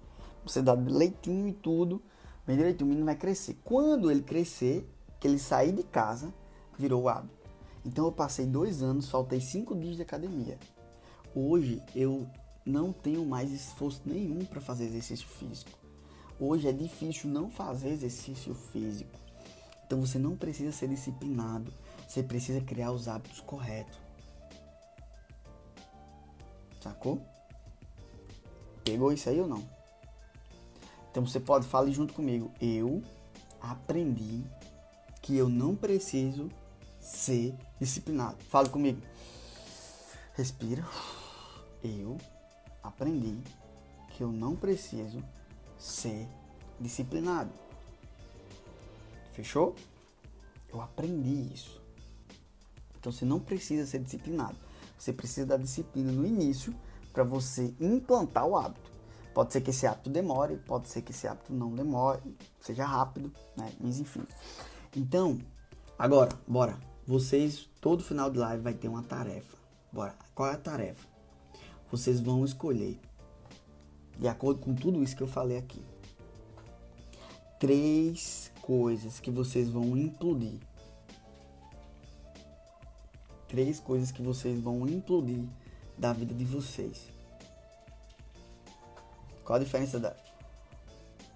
Você dá leitinho e tudo, bem o menino vai crescer. Quando ele crescer, que ele sair de casa, virou hábito. Então eu passei dois anos, faltei cinco dias de academia. Hoje eu não tenho mais esforço nenhum para fazer exercício físico. Hoje é difícil não fazer exercício físico. Então você não precisa ser disciplinado. Você precisa criar os hábitos corretos. Sacou? Pegou isso aí ou não? Então você pode falar junto comigo. Eu aprendi que eu não preciso ser disciplinado. Fale comigo. Respira. Eu aprendi que eu não preciso ser disciplinado. Fechou? Eu aprendi isso. Então você não precisa ser disciplinado. Você precisa da disciplina no início para você implantar o hábito. Pode ser que esse hábito demore, pode ser que esse hábito não demore, seja rápido, né? Mas enfim. Então, agora, bora. Vocês, todo final de live vai ter uma tarefa. Bora. Qual é a tarefa? Vocês vão escolher, de acordo com tudo isso que eu falei aqui, três coisas que vocês vão implodir três coisas que vocês vão implodir da vida de vocês. Qual a diferença da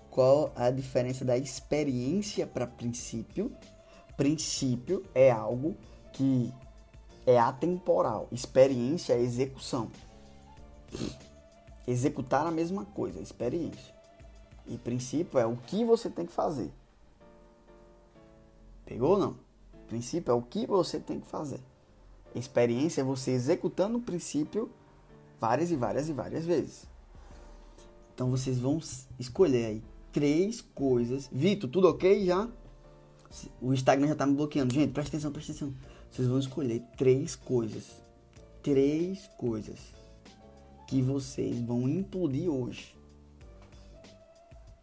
qual a diferença da experiência para princípio? Princípio é algo que é atemporal. Experiência é execução. Executar a mesma coisa, experiência. E princípio é o que você tem que fazer. Pegou ou não? Princípio é o que você tem que fazer. Experiência é você executando o princípio várias e várias e várias vezes. Então vocês vão escolher aí três coisas. Vitor, tudo ok já? O Instagram já tá me bloqueando. Gente, presta atenção, presta atenção. Vocês vão escolher três coisas. Três coisas que vocês vão implodir hoje.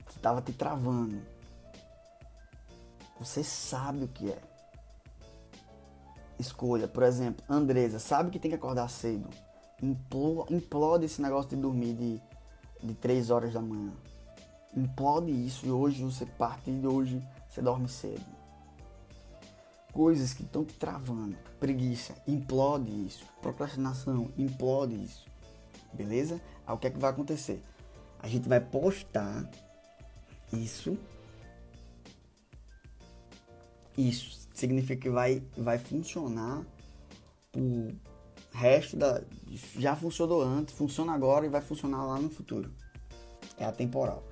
Que tava te travando. Você sabe o que é escolha. Por exemplo, Andresa, sabe que tem que acordar cedo. Implode esse negócio de dormir de, de 3 horas da manhã. Implode isso e hoje você parte de hoje você dorme cedo. Coisas que estão te travando. Preguiça, implode isso. Procrastinação, implode isso. Beleza? Aí o que é que vai acontecer? A gente vai postar isso. Isso significa que vai, vai funcionar o resto da. Já funcionou antes, funciona agora e vai funcionar lá no futuro. É atemporal.